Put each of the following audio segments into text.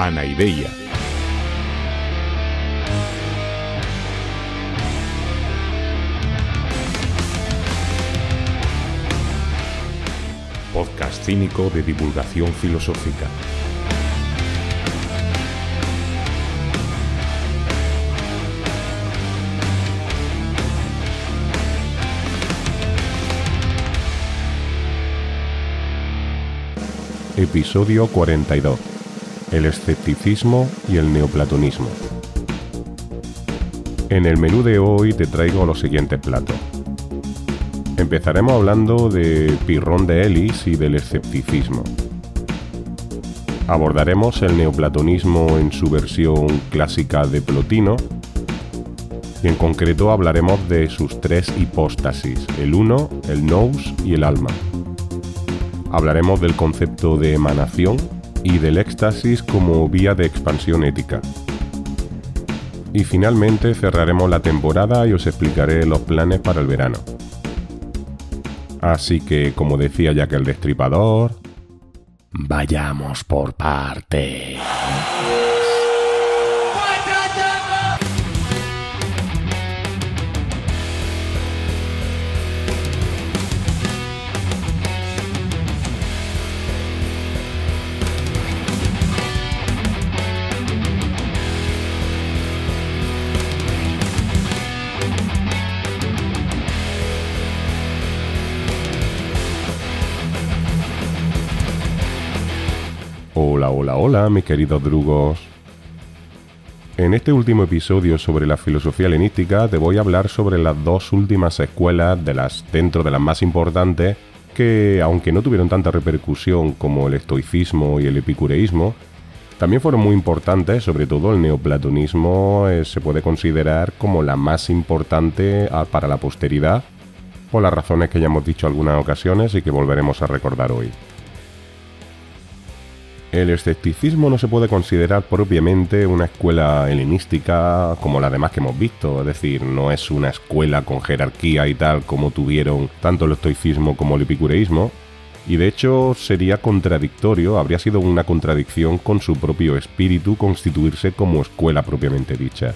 Anaideia. Podcast cínico de divulgación filosófica. Episodio 42. El escepticismo y el neoplatonismo. En el menú de hoy te traigo los siguientes platos. Empezaremos hablando de Pirrón de Elis y del escepticismo. Abordaremos el neoplatonismo en su versión clásica de Plotino y en concreto hablaremos de sus tres hipóstasis, el uno, el nous y el alma. Hablaremos del concepto de emanación y del éxtasis como vía de expansión ética. Y finalmente cerraremos la temporada y os explicaré los planes para el verano. Así que, como decía ya que el destripador, vayamos por partes. Hola, hola, hola, mis queridos drugos. En este último episodio sobre la filosofía helenística te voy a hablar sobre las dos últimas escuelas de las dentro de las más importantes que, aunque no tuvieron tanta repercusión como el estoicismo y el epicureísmo, también fueron muy importantes, sobre todo el neoplatonismo eh, se puede considerar como la más importante ah, para la posteridad, por las razones que ya hemos dicho algunas ocasiones y que volveremos a recordar hoy. El escepticismo no se puede considerar propiamente una escuela helenística como las demás que hemos visto, es decir, no es una escuela con jerarquía y tal como tuvieron tanto el estoicismo como el epicureísmo, y de hecho sería contradictorio, habría sido una contradicción con su propio espíritu constituirse como escuela propiamente dicha.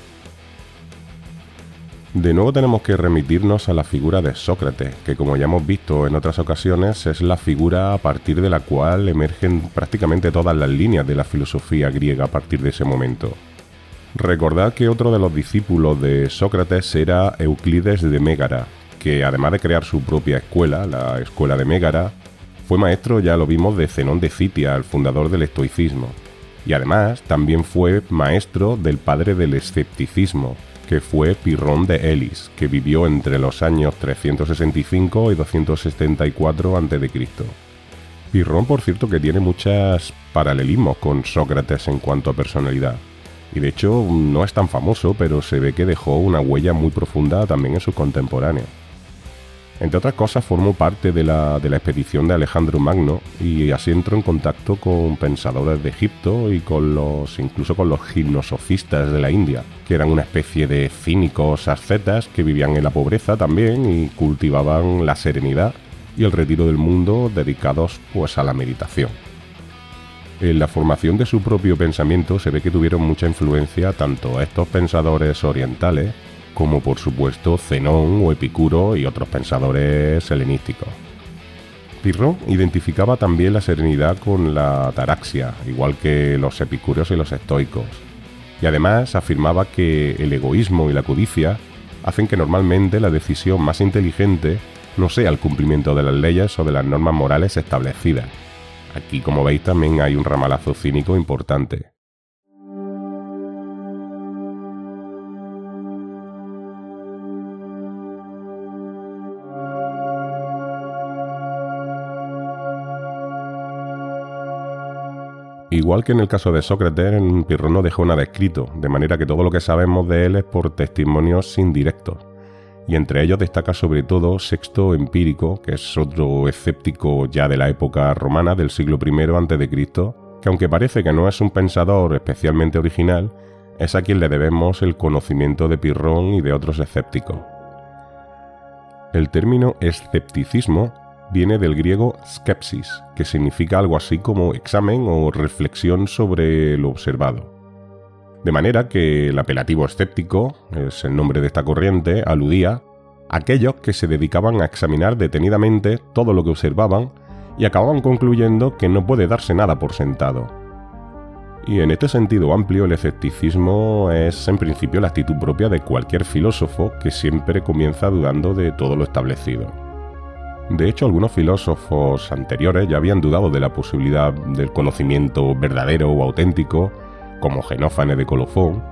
De nuevo tenemos que remitirnos a la figura de Sócrates, que como ya hemos visto en otras ocasiones es la figura a partir de la cual emergen prácticamente todas las líneas de la filosofía griega a partir de ese momento. Recordad que otro de los discípulos de Sócrates era Euclides de Mégara, que además de crear su propia escuela, la escuela de Mégara, fue maestro, ya lo vimos, de Zenón de Citia, el fundador del estoicismo, y además también fue maestro del padre del escepticismo, que fue Pirrón de Elis, que vivió entre los años 365 y 274 a.C. Pirrón, por cierto, que tiene muchos paralelismos con Sócrates en cuanto a personalidad. Y de hecho no es tan famoso, pero se ve que dejó una huella muy profunda también en sus contemporáneos. Entre otras cosas, formó parte de la, expedición de Alejandro Magno y así entró en contacto con pensadores de Egipto y con los, incluso con los gimnosofistas de la India, que eran una especie de cínicos ascetas que vivían en la pobreza también y cultivaban la serenidad y el retiro del mundo dedicados pues a la meditación. En la formación de su propio pensamiento se ve que tuvieron mucha influencia tanto estos pensadores orientales como por supuesto Zenón o Epicuro y otros pensadores helenísticos. Pirrón identificaba también la serenidad con la ataraxia, igual que los epicúreos y los estoicos, y además afirmaba que el egoísmo y la codicia hacen que normalmente la decisión más inteligente no sea el cumplimiento de las leyes o de las normas morales establecidas. Aquí, como veis, también hay un ramalazo cínico importante. Igual que en el caso de Sócrates, Pirrón no dejó nada escrito, de manera que todo lo que sabemos de él es por testimonios indirectos. Y entre ellos destaca sobre todo Sexto Empírico, que es otro escéptico ya de la época romana del siglo I a.C., que aunque parece que no es un pensador especialmente original, es a quien le debemos el conocimiento de Pirrón y de otros escépticos. El término escepticismo viene del griego skepsis, que significa algo así como examen o reflexión sobre lo observado. De manera que el apelativo escéptico, es el nombre de esta corriente, aludía a aquellos que se dedicaban a examinar detenidamente todo lo que observaban y acababan concluyendo que no puede darse nada por sentado. Y en este sentido amplio el escepticismo es en principio la actitud propia de cualquier filósofo que siempre comienza dudando de todo lo establecido. De hecho, algunos filósofos anteriores ya habían dudado de la posibilidad del conocimiento verdadero o auténtico, como Genófanes de Colofón,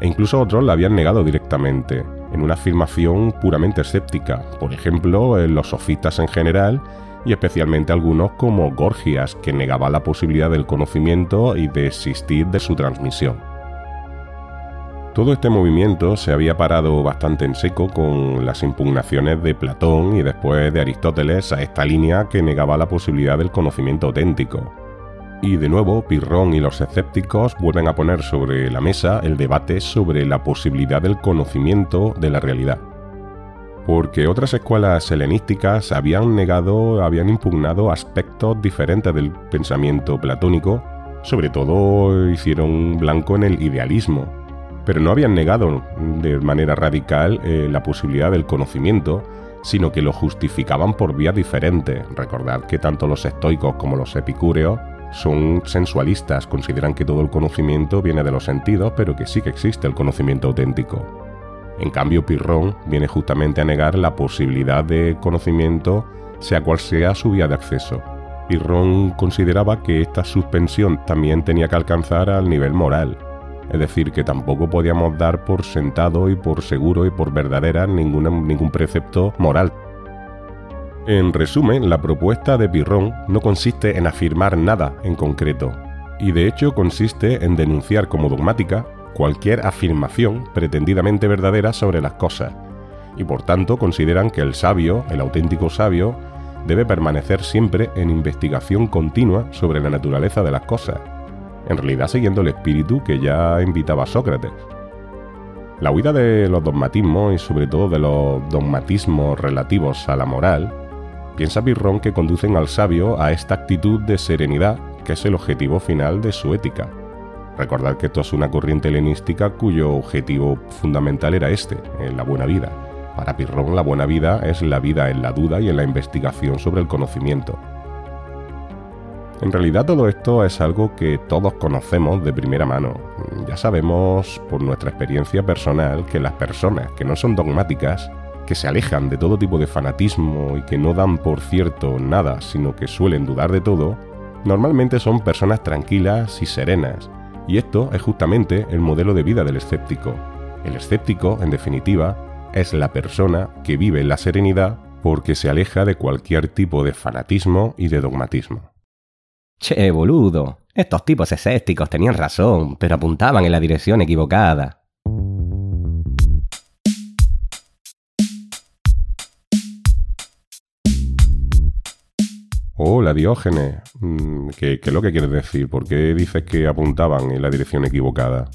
e incluso otros la habían negado directamente, en una afirmación puramente escéptica, por ejemplo, en los sofistas en general y especialmente algunos como Gorgias, que negaba la posibilidad del conocimiento y de existir de su transmisión. Todo este movimiento se había parado bastante en seco con las impugnaciones de Platón y después de Aristóteles a esta línea que negaba la posibilidad del conocimiento auténtico. Y de nuevo, Pirrón y los escépticos vuelven a poner sobre la mesa el debate sobre la posibilidad del conocimiento de la realidad porque otras escuelas helenísticas habían negado, habían impugnado aspectos diferentes del pensamiento platónico, sobre todo hicieron blanco en el idealismo, pero no habían negado de manera radical eh, la posibilidad del conocimiento, sino que lo justificaban por vías diferentes. Recordad que tanto los estoicos como los epicúreos son sensualistas, consideran que todo el conocimiento viene de los sentidos, pero que sí que existe el conocimiento auténtico. En cambio, Pirrón viene justamente a negar la posibilidad de conocimiento, sea cual sea su vía de acceso. Pirrón consideraba que esta suspensión también tenía que alcanzar al nivel moral, es decir, que tampoco podíamos dar por sentado y por seguro y por verdadera ningún precepto moral. En resumen, la propuesta de Pirrón no consiste en afirmar nada en concreto, y de hecho consiste en denunciar como dogmática cualquier afirmación pretendidamente verdadera sobre las cosas, y por tanto consideran que el sabio, el auténtico sabio, debe permanecer siempre en investigación continua sobre la naturaleza de las cosas, en realidad siguiendo el espíritu que ya invitaba Sócrates. La huida de los dogmatismos y sobre todo de los dogmatismos relativos a la moral, piensa Pirrón que conducen al sabio a esta actitud de serenidad que es el objetivo final de su ética. Recordad que esto es una corriente helenística cuyo objetivo fundamental era este, en la buena vida. Para Pirrón la buena vida es la vida en la duda y en la investigación sobre el conocimiento. En realidad todo esto es algo que todos conocemos de primera mano. Ya sabemos por nuestra experiencia personal que las personas que no son dogmáticas, que se alejan de todo tipo de fanatismo y que no dan por cierto nada, sino que suelen dudar de todo, normalmente son personas tranquilas y serenas, y esto es justamente el modelo de vida del escéptico. El escéptico, en definitiva, es la persona que vive en la serenidad porque se aleja de cualquier tipo de fanatismo y de dogmatismo. Che, boludo, estos tipos escépticos tenían razón, pero apuntaban en la dirección equivocada. Hola Diógenes, mm, ¿Qué, ¿qué, es lo que quieres decir? ¿Por qué dices que apuntaban en la dirección equivocada?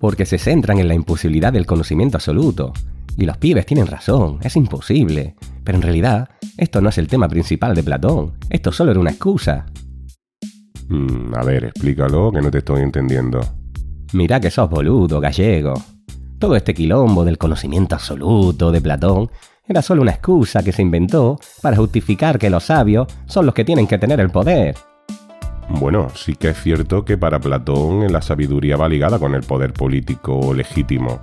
Porque se centran en la imposibilidad del conocimiento absoluto. Y los pibes tienen razón, es imposible. Pero en realidad, esto no es el tema principal de Platón, esto solo era una excusa. Mm, a ver, explícalo, que no te estoy entendiendo. Mirá que sos boludo, gallego. Todo este quilombo del conocimiento absoluto de Platón era solo una excusa que se inventó para justificar que los sabios son los que tienen que tener el poder. Bueno, sí que es cierto que para Platón la sabiduría va ligada con el poder político legítimo,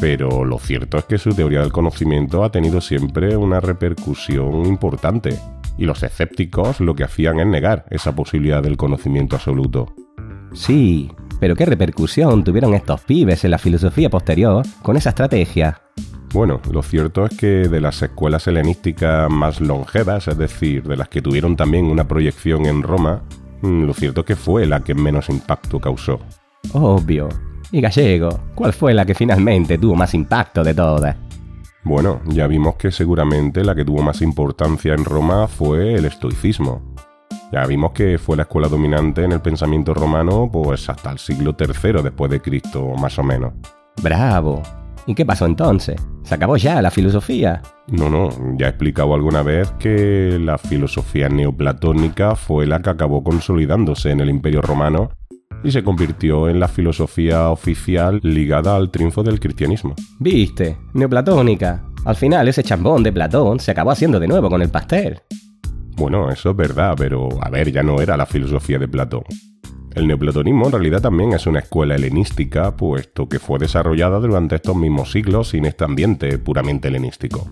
pero lo cierto es que su teoría del conocimiento ha tenido siempre una repercusión importante, y los escépticos lo que hacían es negar esa posibilidad del conocimiento absoluto. Sí, pero ¿qué repercusión tuvieron estos pibes en la filosofía posterior con esa estrategia? Bueno, lo cierto es que de las escuelas helenísticas más longevas, es decir, de las que tuvieron también una proyección en Roma, mm, lo cierto es que fue la que menos impacto causó. Obvio. Y gallego, ¿cuál fue la que finalmente tuvo más impacto de todas? Bueno, ya vimos que seguramente la que tuvo más importancia en Roma fue el estoicismo. Ya vimos que fue la escuela dominante en el pensamiento romano pues hasta el siglo III después de Cristo, más o menos. Bravo. ¿Y qué pasó entonces? Se acabó ya la filosofía. No, no, ya he explicado alguna vez que la filosofía neoplatónica fue la que acabó consolidándose en el Imperio Romano y se convirtió en la filosofía oficial ligada al triunfo del cristianismo. Viste, neoplatónica. Al final ese chambón de Platón se acabó haciendo de nuevo con el pastel. Bueno, eso es verdad, pero a ver, ya no era la filosofía de Platón. El neoplatonismo en realidad también es una escuela helenística, puesto que fue desarrollada durante estos mismos siglos sin este ambiente puramente helenístico.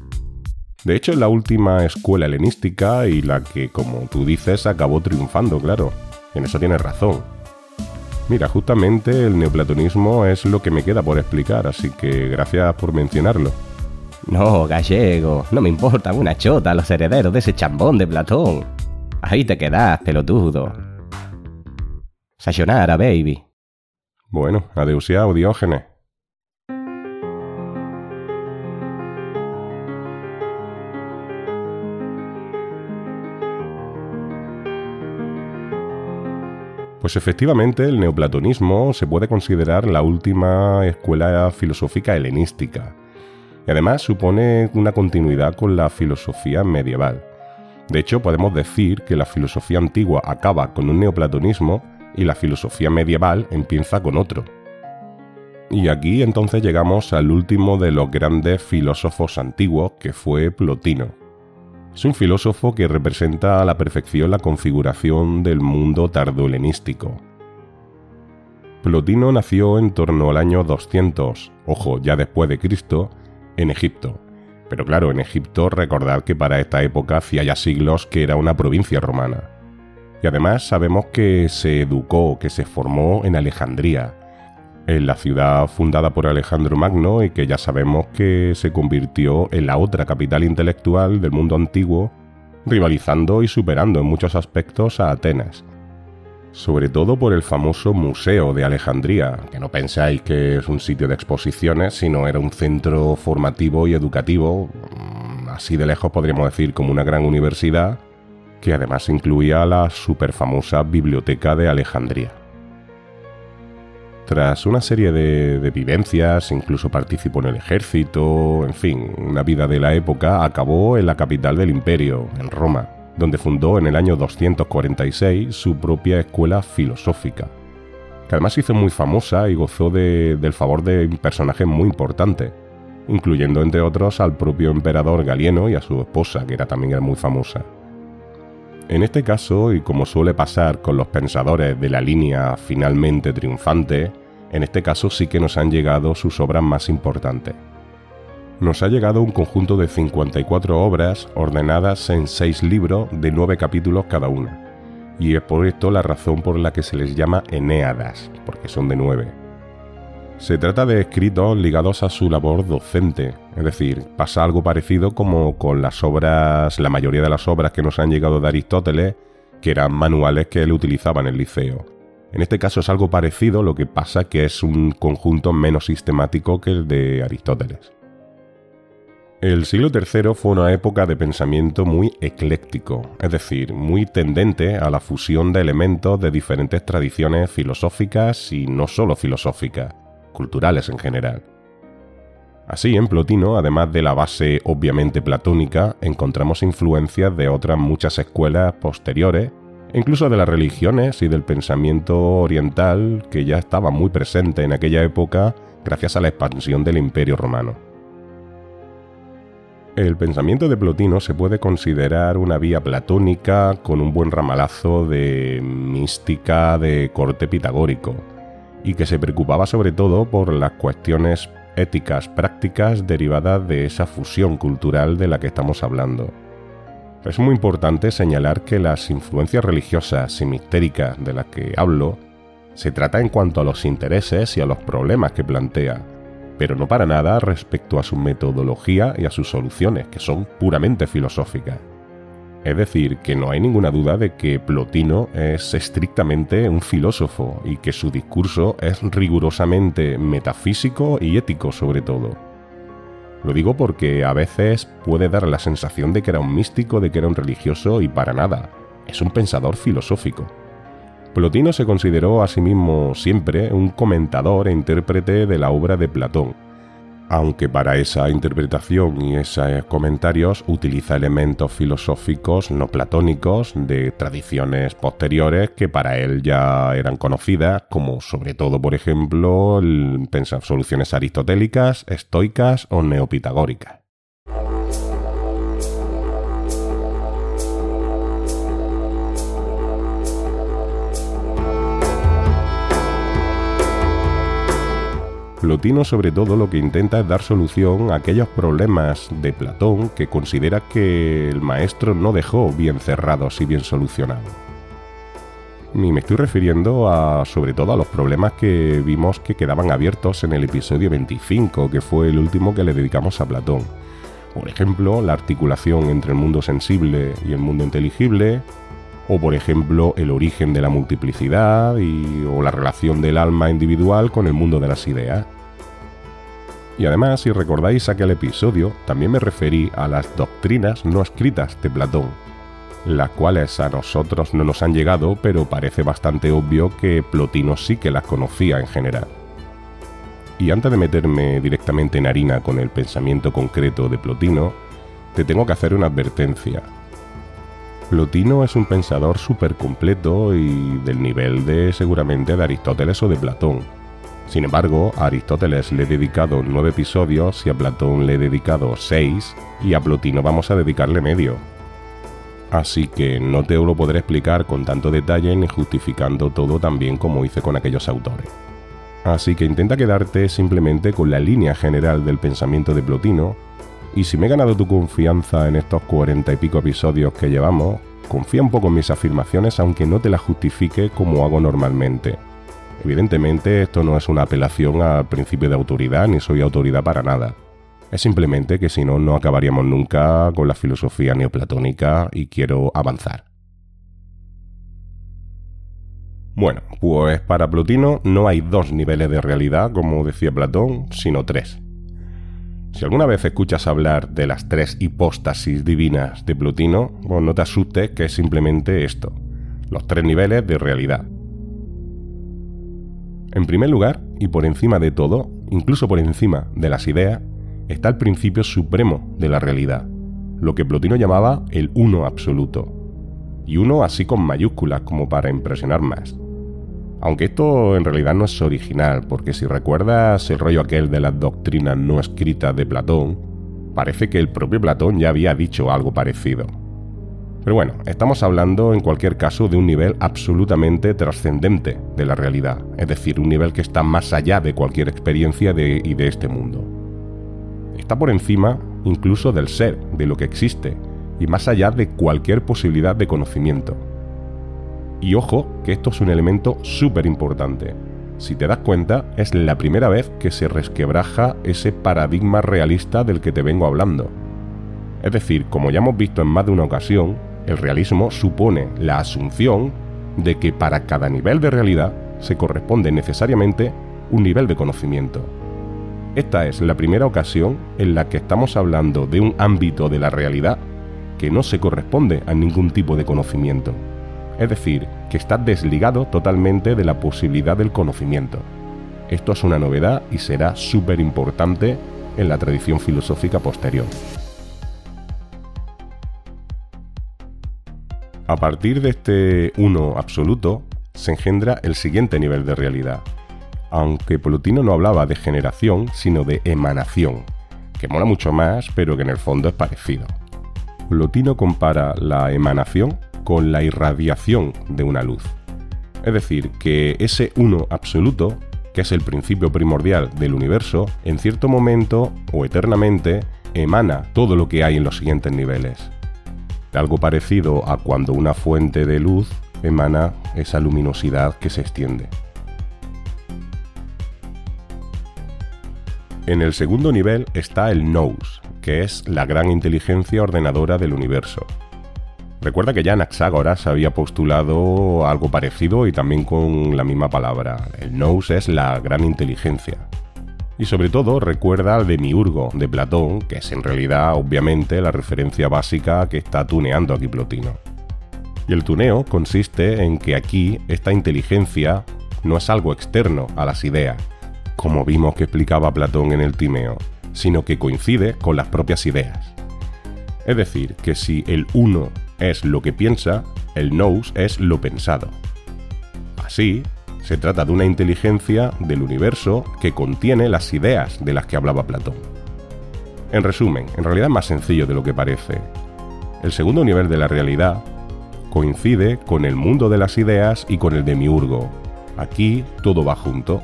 De hecho, es la última escuela helenística y la que, como tú dices, acabó triunfando, claro. En eso tienes razón. Mira, justamente el neoplatonismo es lo que me queda por explicar, así que gracias por mencionarlo. No, gallego, no me importa una chota los herederos de ese chambón de Platón. Ahí te quedas, pelotudo. Sayonara, baby. Bueno, adeusiao, Diógenes. Pues efectivamente el neoplatonismo se puede considerar la última escuela filosófica helenística y además supone una continuidad con la filosofía medieval. De hecho, podemos decir que la filosofía antigua acaba con un neoplatonismo y la filosofía medieval empieza con otro. Y aquí entonces llegamos al último de los grandes filósofos antiguos, que fue Plotino. Es un filósofo que representa a la perfección la configuración del mundo tardohelenístico. Plotino nació en torno al año 200, ojo, ya después de Cristo, en Egipto. Pero claro, en Egipto recordad que para esta época hacía ya siglos que era una provincia romana. Y además sabemos que se educó, que se formó en Alejandría, en la ciudad fundada por Alejandro Magno y que ya sabemos que se convirtió en la otra capital intelectual del mundo antiguo, rivalizando y superando en muchos aspectos a Atenas. Sobre todo por el famoso Museo de Alejandría, que no pensáis que es un sitio de exposiciones, sino era un centro formativo y educativo, mm, así de lejos podríamos decir como una gran universidad, que además incluía la superfamosa Biblioteca de Alejandría. Tras una serie de, vivencias, incluso participó en el ejército, en fin, una vida de la época, acabó en la capital del imperio, en Roma, donde fundó en el año 246 su propia escuela filosófica, que además hizo muy famosa y gozó del favor de personajes muy importantes, incluyendo entre otros al propio emperador Galieno y a su esposa, que era también muy famosa. En este caso, y como suele pasar con los pensadores de la línea finalmente triunfante, en este caso sí que nos han llegado sus obras más importantes. Nos ha llegado un conjunto de 54 obras ordenadas en 6 libros de 9 capítulos cada una, y es por esto la razón por la que se les llama Eneadas, porque son de 9. Se trata de escritos ligados a su labor docente, es decir, pasa algo parecido como con las obras, la mayoría de las obras que nos han llegado de Aristóteles, que eran manuales que él utilizaba en el liceo. En este caso es algo parecido, lo que pasa que es un conjunto menos sistemático que el de Aristóteles. El siglo III fue una época de pensamiento muy ecléctico, es decir, muy tendente a la fusión de elementos de diferentes tradiciones filosóficas y no solo filosóficas culturales en general. Así, en Plotino, además de la base obviamente platónica, encontramos influencias de otras muchas escuelas posteriores, incluso de las religiones y del pensamiento oriental que ya estaba muy presente en aquella época gracias a la expansión del Imperio Romano. El pensamiento de Plotino se puede considerar una vía platónica con un buen ramalazo de mística de corte pitagórico, y que se preocupaba sobre todo por las cuestiones éticas prácticas derivadas de esa fusión cultural de la que estamos hablando. Es muy importante señalar que las influencias religiosas y mistéricas de las que hablo se trata en cuanto a los intereses y a los problemas que plantea, pero no para nada respecto a su metodología y a sus soluciones, que son puramente filosóficas. Es decir, que no hay ninguna duda de que Plotino es estrictamente un filósofo y que su discurso es rigurosamente metafísico y ético sobre todo. Lo digo porque a veces puede dar la sensación de que era un místico, de que era un religioso y para nada, es un pensador filosófico. Plotino se consideró a sí mismo siempre un comentador e intérprete de la obra de Platón, aunque para esa interpretación y esos comentarios utiliza elementos filosóficos no platónicos de tradiciones posteriores que para él ya eran conocidas, como sobre todo, por ejemplo, pensar soluciones aristotélicas, estoicas o neopitagóricas. Plotino sobre todo lo que intenta es dar solución a aquellos problemas de Platón que considera que el maestro no dejó bien cerrados y bien solucionados. Y me estoy refiriendo a sobre todo a los problemas que vimos que quedaban abiertos en el episodio 25, que fue el último que le dedicamos a Platón. Por ejemplo, la articulación entre el mundo sensible y el mundo inteligible, o por ejemplo el origen de la multiplicidad y, o la relación del alma individual con el mundo de las ideas. Y además, si recordáis aquel episodio, también me referí a las doctrinas no escritas de Platón, las cuales a nosotros no nos han llegado, pero parece bastante obvio que Plotino sí que las conocía en general. Y antes de meterme directamente en harina con el pensamiento concreto de Plotino, te tengo que hacer una advertencia. Plotino es un pensador súper completo y del nivel de seguramente de Aristóteles o de Platón. Sin embargo, a Aristóteles le he dedicado nueve episodios y a Platón le he dedicado seis y a Plotino vamos a dedicarle medio. Así que no te lo podré explicar con tanto detalle ni justificando todo tan bien como hice con aquellos autores. Así que intenta quedarte simplemente con la línea general del pensamiento de Plotino y si me he ganado tu confianza en estos cuarenta y pico episodios que llevamos, confía un poco en mis afirmaciones aunque no te las justifique como hago normalmente. Evidentemente esto no es una apelación al principio de autoridad ni soy autoridad para nada. Es simplemente que si no, no acabaríamos nunca con la filosofía neoplatónica y quiero avanzar. Bueno, pues para Plotino no hay dos niveles de realidad, como decía Platón, sino tres. Si alguna vez escuchas hablar de las tres hipóstasis divinas de Plotino, pues no te asustes que es simplemente esto, los tres niveles de realidad. En primer lugar, y por encima de todo, incluso por encima de las ideas, está el principio supremo de la realidad, lo que Plotino llamaba el uno absoluto, y uno así con mayúsculas como para impresionar más. Aunque esto en realidad no es original, porque si recuerdas el rollo aquel de las doctrinas no escritas de Platón, parece que el propio Platón ya había dicho algo parecido. Pero bueno, estamos hablando en cualquier caso de un nivel absolutamente trascendente de la realidad, es decir, un nivel que está más allá de cualquier experiencia de, y de este mundo. Está por encima incluso del ser, de lo que existe, y más allá de cualquier posibilidad de conocimiento. Y ojo, que esto es un elemento súper importante. Si te das cuenta, es la primera vez que se resquebraja ese paradigma realista del que te vengo hablando. Es decir, como ya hemos visto en más de una ocasión, el realismo supone la asunción de que para cada nivel de realidad se corresponde necesariamente un nivel de conocimiento. Esta es la primera ocasión en la que estamos hablando de un ámbito de la realidad que no se corresponde a ningún tipo de conocimiento es decir, que está desligado totalmente de la posibilidad del conocimiento. Esto es una novedad y será súper importante en la tradición filosófica posterior. A partir de este uno absoluto, se engendra el siguiente nivel de realidad, aunque Plotino no hablaba de generación, sino de emanación, que mola mucho más, pero que en el fondo es parecido. Plotino compara la emanación con la irradiación de una luz. Es decir, que ese uno absoluto, que es el principio primordial del universo, en cierto momento o eternamente emana todo lo que hay en los siguientes niveles. Algo parecido a cuando una fuente de luz emana esa luminosidad que se extiende. En el segundo nivel está el Nous, que es la gran inteligencia ordenadora del universo, Recuerda que ya Anaxágoras había postulado algo parecido y también con la misma palabra. El nous es la gran inteligencia. Y sobre todo recuerda al demiurgo de Platón, que es en realidad obviamente la referencia básica que está tuneando aquí Plotino. Y el tuneo consiste en que aquí esta inteligencia no es algo externo a las ideas, como vimos que explicaba Platón en el Timeo, sino que coincide con las propias ideas. Es decir, que si el uno es lo que piensa, el nous es lo pensado. Así, se trata de una inteligencia del universo que contiene las ideas de las que hablaba Platón. En resumen, en realidad es más sencillo de lo que parece. El segundo nivel de la realidad coincide con el mundo de las ideas y con el demiurgo. Aquí todo va junto.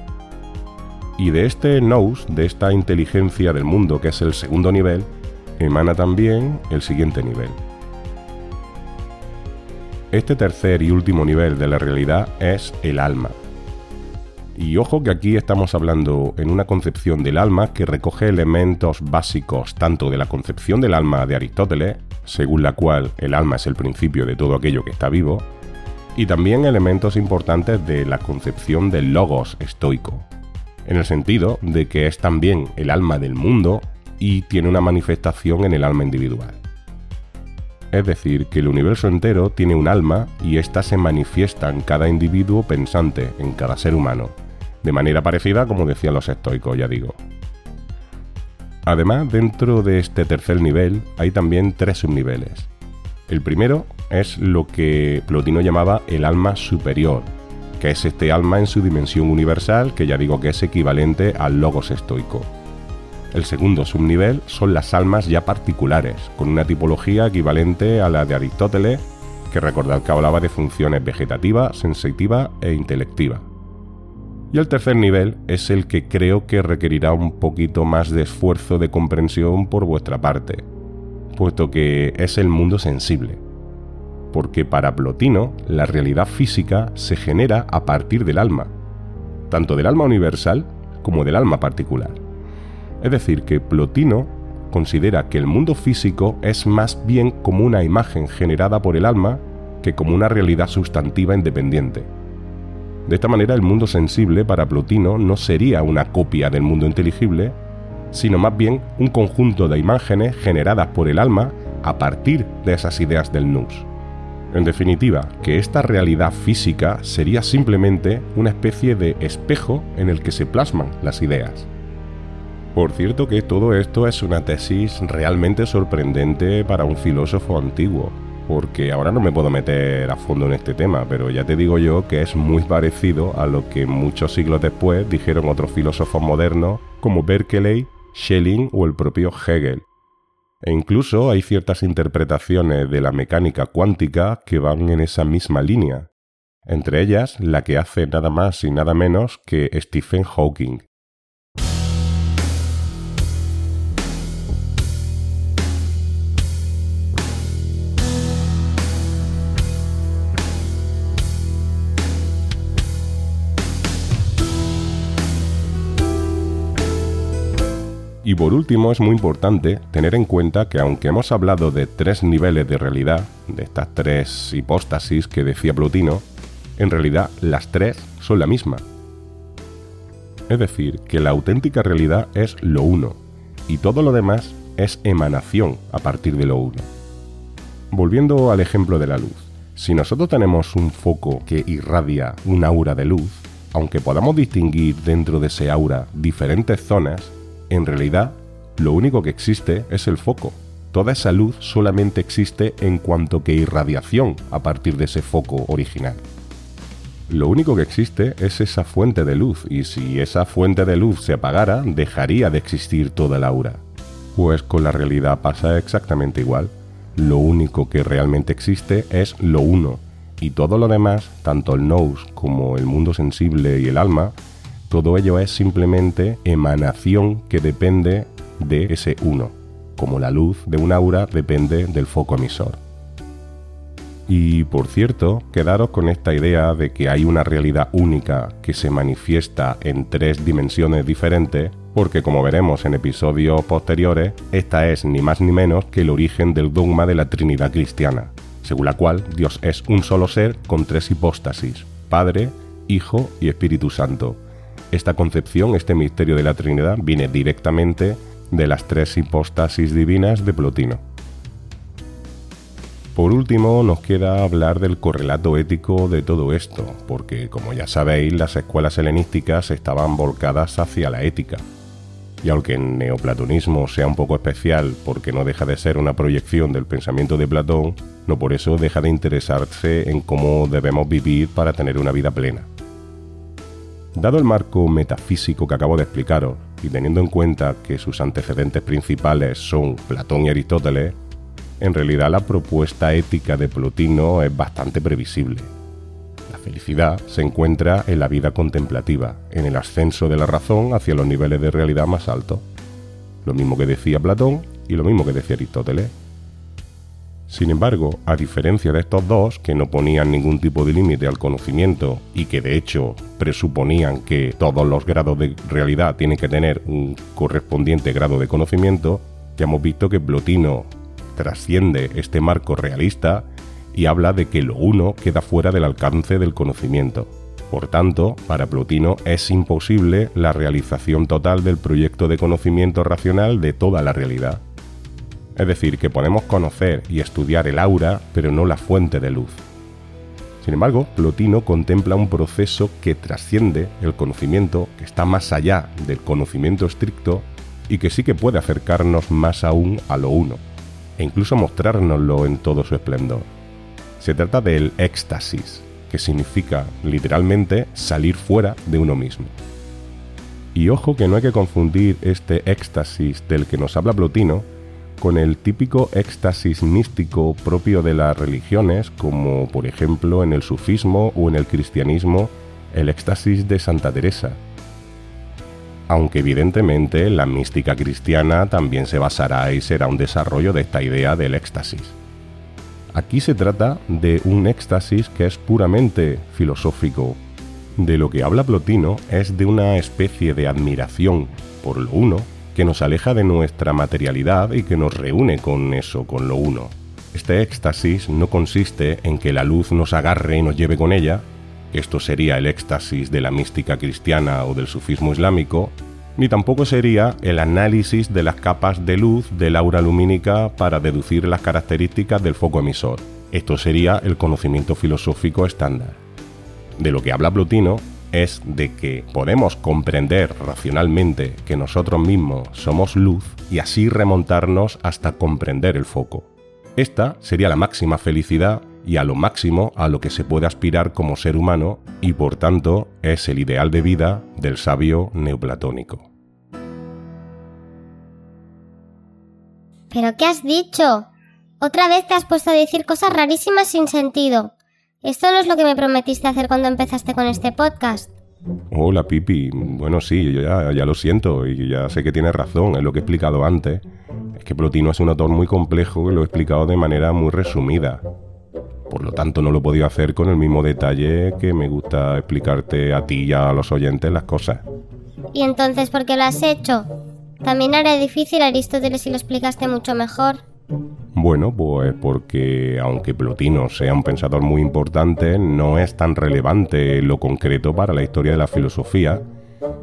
Y de este nous, de esta inteligencia del mundo que es el segundo nivel, emana también el siguiente nivel. Este tercer y último nivel de la realidad es el alma. Y ojo que aquí estamos hablando en una concepción del alma que recoge elementos básicos tanto de la concepción del alma de Aristóteles, según la cual el alma es el principio de todo aquello que está vivo, y también elementos importantes de la concepción del logos estoico, en el sentido de que es también el alma del mundo y tiene una manifestación en el alma individual. Es decir, que el universo entero tiene un alma y ésta se manifiesta en cada individuo pensante, en cada ser humano, de manera parecida como decían los estoicos, ya digo. Además, dentro de este tercer nivel hay también tres subniveles. El primero es lo que Plotino llamaba el alma superior, que es este alma en su dimensión universal, que ya digo que es equivalente al logos estoico. El segundo subnivel son las almas ya particulares, con una tipología equivalente a la de Aristóteles, que recordad que hablaba de funciones vegetativa, sensitiva e intelectiva. Y el tercer nivel es el que creo que requerirá un poquito más de esfuerzo de comprensión por vuestra parte, puesto que es el mundo sensible. Porque para Plotino la realidad física se genera a partir del alma, tanto del alma universal como del alma particular. Es decir, que Plotino considera que el mundo físico es más bien como una imagen generada por el alma que como una realidad sustantiva independiente. De esta manera el mundo sensible para Plotino no sería una copia del mundo inteligible, sino más bien un conjunto de imágenes generadas por el alma a partir de esas ideas del nous. En definitiva, que esta realidad física sería simplemente una especie de espejo en el que se plasman las ideas. Por cierto que todo esto es una tesis realmente sorprendente para un filósofo antiguo, porque ahora no me puedo meter a fondo en este tema, pero ya te digo yo que es muy parecido a lo que muchos siglos después dijeron otros filósofos modernos como Berkeley, Schelling o el propio Hegel. E incluso hay ciertas interpretaciones de la mecánica cuántica que van en esa misma línea, entre ellas la que hace nada más y nada menos que Stephen Hawking. Y por último es muy importante tener en cuenta que aunque hemos hablado de tres niveles de realidad, de estas tres hipóstasis que decía Plotino, en realidad las tres son la misma. Es decir, que la auténtica realidad es lo uno, y todo lo demás es emanación a partir de lo uno. Volviendo al ejemplo de la luz, si nosotros tenemos un foco que irradia un aura de luz, aunque podamos distinguir dentro de ese aura diferentes zonas, en realidad, lo único que existe es el foco. Toda esa luz solamente existe en cuanto que irradiación a partir de ese foco original. Lo único que existe es esa fuente de luz, y si esa fuente de luz se apagara, dejaría de existir toda la aura. Pues con la realidad pasa exactamente igual. Lo único que realmente existe es lo uno, y todo lo demás, tanto el nous como el mundo sensible y el alma, todo ello es simplemente emanación que depende de ese uno, como la luz de un aura depende del foco emisor. Y por cierto, quedaros con esta idea de que hay una realidad única que se manifiesta en tres dimensiones diferentes, porque como veremos en episodios posteriores, esta es ni más ni menos que el origen del dogma de la Trinidad cristiana, según la cual Dios es un solo ser con tres hipóstasis, Padre, Hijo y Espíritu Santo, esta concepción, este misterio de la Trinidad, viene directamente de las tres hipóstasis divinas de Plotino. Por último, nos queda hablar del correlato ético de todo esto, porque como ya sabéis, las escuelas helenísticas estaban volcadas hacia la ética. Y aunque el neoplatonismo sea un poco especial porque no deja de ser una proyección del pensamiento de Platón, no por eso deja de interesarse en cómo debemos vivir para tener una vida plena. Dado el marco metafísico que acabo de explicaros, y teniendo en cuenta que sus antecedentes principales son Platón y Aristóteles, en realidad la propuesta ética de Plotino es bastante previsible. La felicidad se encuentra en la vida contemplativa, en el ascenso de la razón hacia los niveles de realidad más altos. Lo mismo que decía Platón y lo mismo que decía Aristóteles. Sin embargo, a diferencia de estos dos, que no ponían ningún tipo de límite al conocimiento y que de hecho presuponían que todos los grados de realidad tienen que tener un correspondiente grado de conocimiento, ya hemos visto que Plotino trasciende este marco realista y habla de que lo uno queda fuera del alcance del conocimiento. Por tanto, para Plotino es imposible la realización total del proyecto de conocimiento racional de toda la realidad. Es decir, que podemos conocer y estudiar el aura, pero no la fuente de luz. Sin embargo, Plotino contempla un proceso que trasciende el conocimiento, que está más allá del conocimiento estricto y que sí que puede acercarnos más aún a lo uno, e incluso mostrárnoslo en todo su esplendor. Se trata del éxtasis, que significa literalmente salir fuera de uno mismo. Y ojo que no hay que confundir este éxtasis del que nos habla Plotino con el típico éxtasis místico propio de las religiones, como por ejemplo en el sufismo o en el cristianismo, el éxtasis de Santa Teresa. Aunque evidentemente la mística cristiana también se basará y será un desarrollo de esta idea del éxtasis. Aquí se trata de un éxtasis que es puramente filosófico. De lo que habla Plotino es de una especie de admiración por lo uno que nos aleja de nuestra materialidad y que nos reúne con eso, con lo uno. Este éxtasis no consiste en que la luz nos agarre y nos lleve con ella, esto sería el éxtasis de la mística cristiana o del sufismo islámico, ni tampoco sería el análisis de las capas de luz del aura lumínica para deducir las características del foco emisor. Esto sería el conocimiento filosófico estándar. De lo que habla Plotino es de que podemos comprender racionalmente que nosotros mismos somos luz y así remontarnos hasta comprender el foco. Esta sería la máxima felicidad y a lo máximo a lo que se puede aspirar como ser humano y por tanto es el ideal de vida del sabio neoplatónico. ¿Pero qué has dicho? Otra vez te has puesto a decir cosas rarísimas sin sentido. Esto no es lo que me prometiste hacer cuando empezaste con este podcast. Hola Pipi, bueno sí, yo ya, ya lo siento y ya sé que tienes razón, es lo que he explicado antes. Es que Plotino es un autor muy complejo y lo he explicado de manera muy resumida. Por lo tanto, no lo he podido hacer con el mismo detalle que me gusta explicarte a ti y a los oyentes las cosas. ¿Y entonces por qué lo has hecho? También era difícil Aristóteles si lo explicaste mucho mejor. Bueno, pues porque aunque Plotino sea un pensador muy importante, no es tan relevante lo concreto para la historia de la filosofía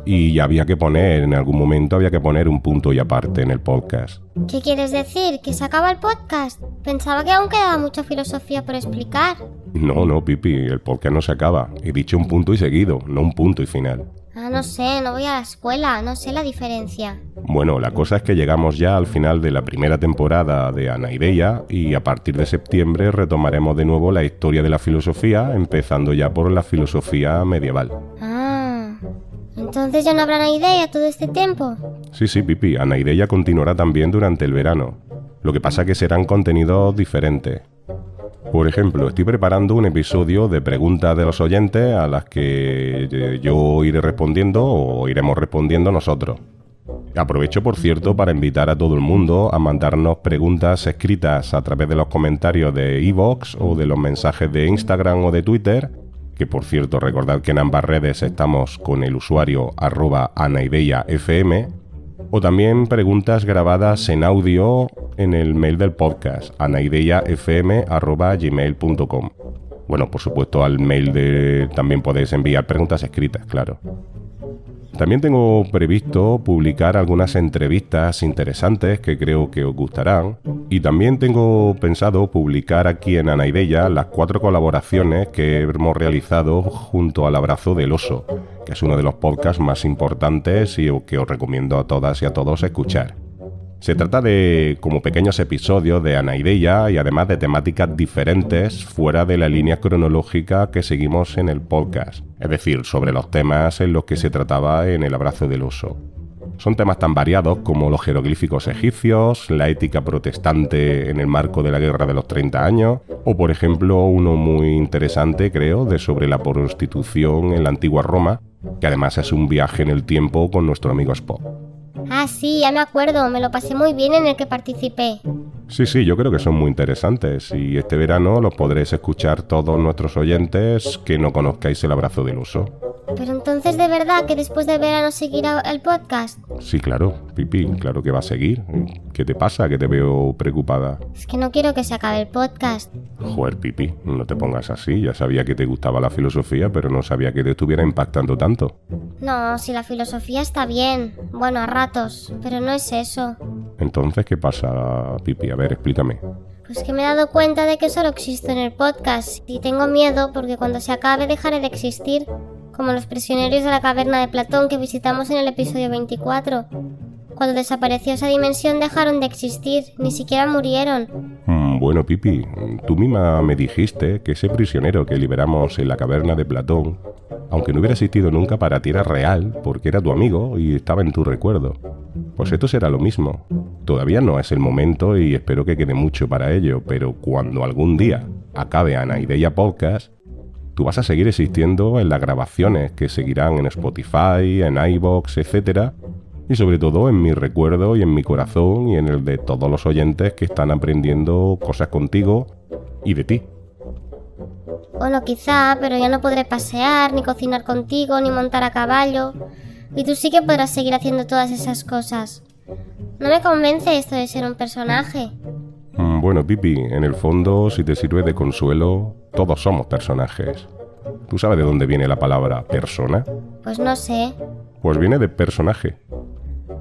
y había que poner, en algún momento había que poner un punto y aparte en el podcast. ¿Qué quieres decir? ¿Que se acaba el podcast? Pensaba que aún quedaba mucha filosofía por explicar. No, no, Pipi, el podcast no se acaba. He dicho un punto y seguido, no un punto y final. Ah, no sé, no voy a la escuela, no sé la diferencia. Bueno, la cosa es que llegamos ya al final de la primera temporada de Anaideia y a partir de septiembre retomaremos de nuevo la historia de la filosofía, empezando ya por la filosofía medieval. Ah, entonces ya no habrá Anaideia todo este tiempo. Sí, sí, Pipi, Anaideia continuará también durante el verano. Lo que pasa que serán contenidos diferentes. Por ejemplo, estoy preparando un episodio de preguntas de los oyentes a las que eh, yo iré respondiendo o iremos respondiendo nosotros. Aprovecho, por cierto, para invitar a todo el mundo a mandarnos preguntas escritas a través de los comentarios de iVoox o de los mensajes de Instagram o de Twitter, que por cierto recordad que en ambas redes estamos con el usuario arroba anaideiafm, o también preguntas grabadas en audio en el mail del podcast, anaideiafm.gmail.com. Bueno, por supuesto al mail de... también podéis enviar preguntas escritas, claro. También tengo previsto publicar algunas entrevistas interesantes que creo que os gustarán. Y también tengo pensado publicar aquí en Anaidella las cuatro colaboraciones que hemos realizado junto al Abrazo del Oso, que es uno de los podcasts más importantes y que os recomiendo a todas y a todos escuchar. Se trata de como pequeños episodios de Anaideya y además de temáticas diferentes fuera de la línea cronológica que seguimos en el podcast, es decir, sobre los temas en los que se trataba en el abrazo del oso. Son temas tan variados como los jeroglíficos egipcios, la ética protestante en el marco de la Guerra de los 30 años, o por ejemplo uno muy interesante creo de sobre la prostitución en la antigua Roma, que además es un viaje en el tiempo con nuestro amigo Spock. Ah, sí, ya me acuerdo, me lo pasé muy bien en el que participé. Sí, sí, yo creo que son muy interesantes y este verano los podréis escuchar todos nuestros oyentes que no conozcáis el abrazo del uso. Pero entonces de verdad que después del verano seguirá el podcast. Sí, claro, Pipi, claro que va a seguir. ¿Qué te pasa? Que te veo preocupada. Es que no quiero que se acabe el podcast. Joder, Pipi, no te pongas así. Ya sabía que te gustaba la filosofía, pero no sabía que te estuviera impactando tanto. No, si la filosofía está bien. Bueno, a ratos, pero no es eso. Entonces, ¿qué pasa, Pipi? A ver, explícame. Pues que me he dado cuenta de que solo existo en el podcast y tengo miedo porque cuando se acabe dejaré de existir como los prisioneros de la caverna de Platón que visitamos en el episodio 24. Cuando desapareció esa dimensión dejaron de existir, ni siquiera murieron. Mm, bueno, Pipi, tú misma me dijiste que ese prisionero que liberamos en la caverna de Platón, aunque no hubiera existido nunca para ti era real, porque era tu amigo y estaba en tu recuerdo. Pues esto será lo mismo. Todavía no es el momento y espero que quede mucho para ello, pero cuando algún día acabe Ana Idea Podcast, tú vas a seguir existiendo en las grabaciones que seguirán en Spotify, en iBox, etc. Y sobre todo en mi recuerdo y en mi corazón y en el de todos los oyentes que están aprendiendo cosas contigo y de ti. Bueno, quizá, pero ya no podré pasear, ni cocinar contigo, ni montar a caballo. Y tú sí que podrás seguir haciendo todas esas cosas. No me convence esto de ser un personaje. Mm, bueno, Pipi, en el fondo, si te sirve de consuelo, todos somos personajes. ¿Tú sabes de dónde viene la palabra persona? Pues no sé. Pues viene de personaje.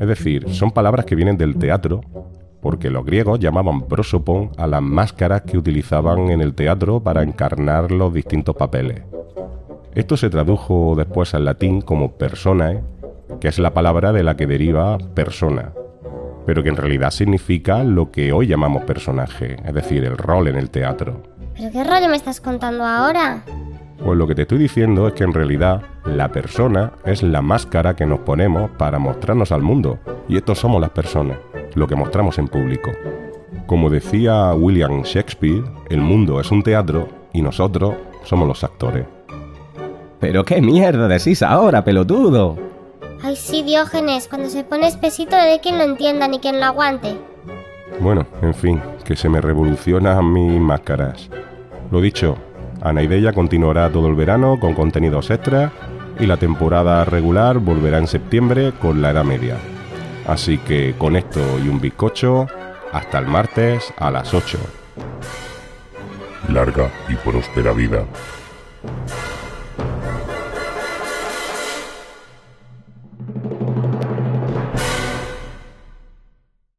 Es decir, son palabras que vienen del teatro, porque los griegos llamaban prosopon a las máscaras que utilizaban en el teatro para encarnar los distintos papeles. Esto se tradujo después al latín como personae, que es la palabra de la que deriva persona, pero que en realidad significa lo que hoy llamamos personaje, es decir, el rol en el teatro. ¿Pero qué rollo me estás contando ahora? Pues lo que te estoy diciendo es que en realidad la persona es la máscara que nos ponemos para mostrarnos al mundo, y estos somos las personas, lo que mostramos en público. Como decía William Shakespeare, el mundo es un teatro y nosotros somos los actores. ¿Pero qué mierda decís ahora, pelotudo? Ay, sí, Diógenes, cuando se pone espesito de quien lo entienda ni quien lo aguante. Bueno, en fin, que se me revolucionan mis máscaras. Lo dicho, Anaideya continuará todo el verano con contenidos extras y la temporada regular volverá en septiembre con la Edad Media. Así que con esto y un bizcocho, hasta el martes a las 8. Larga y próspera vida.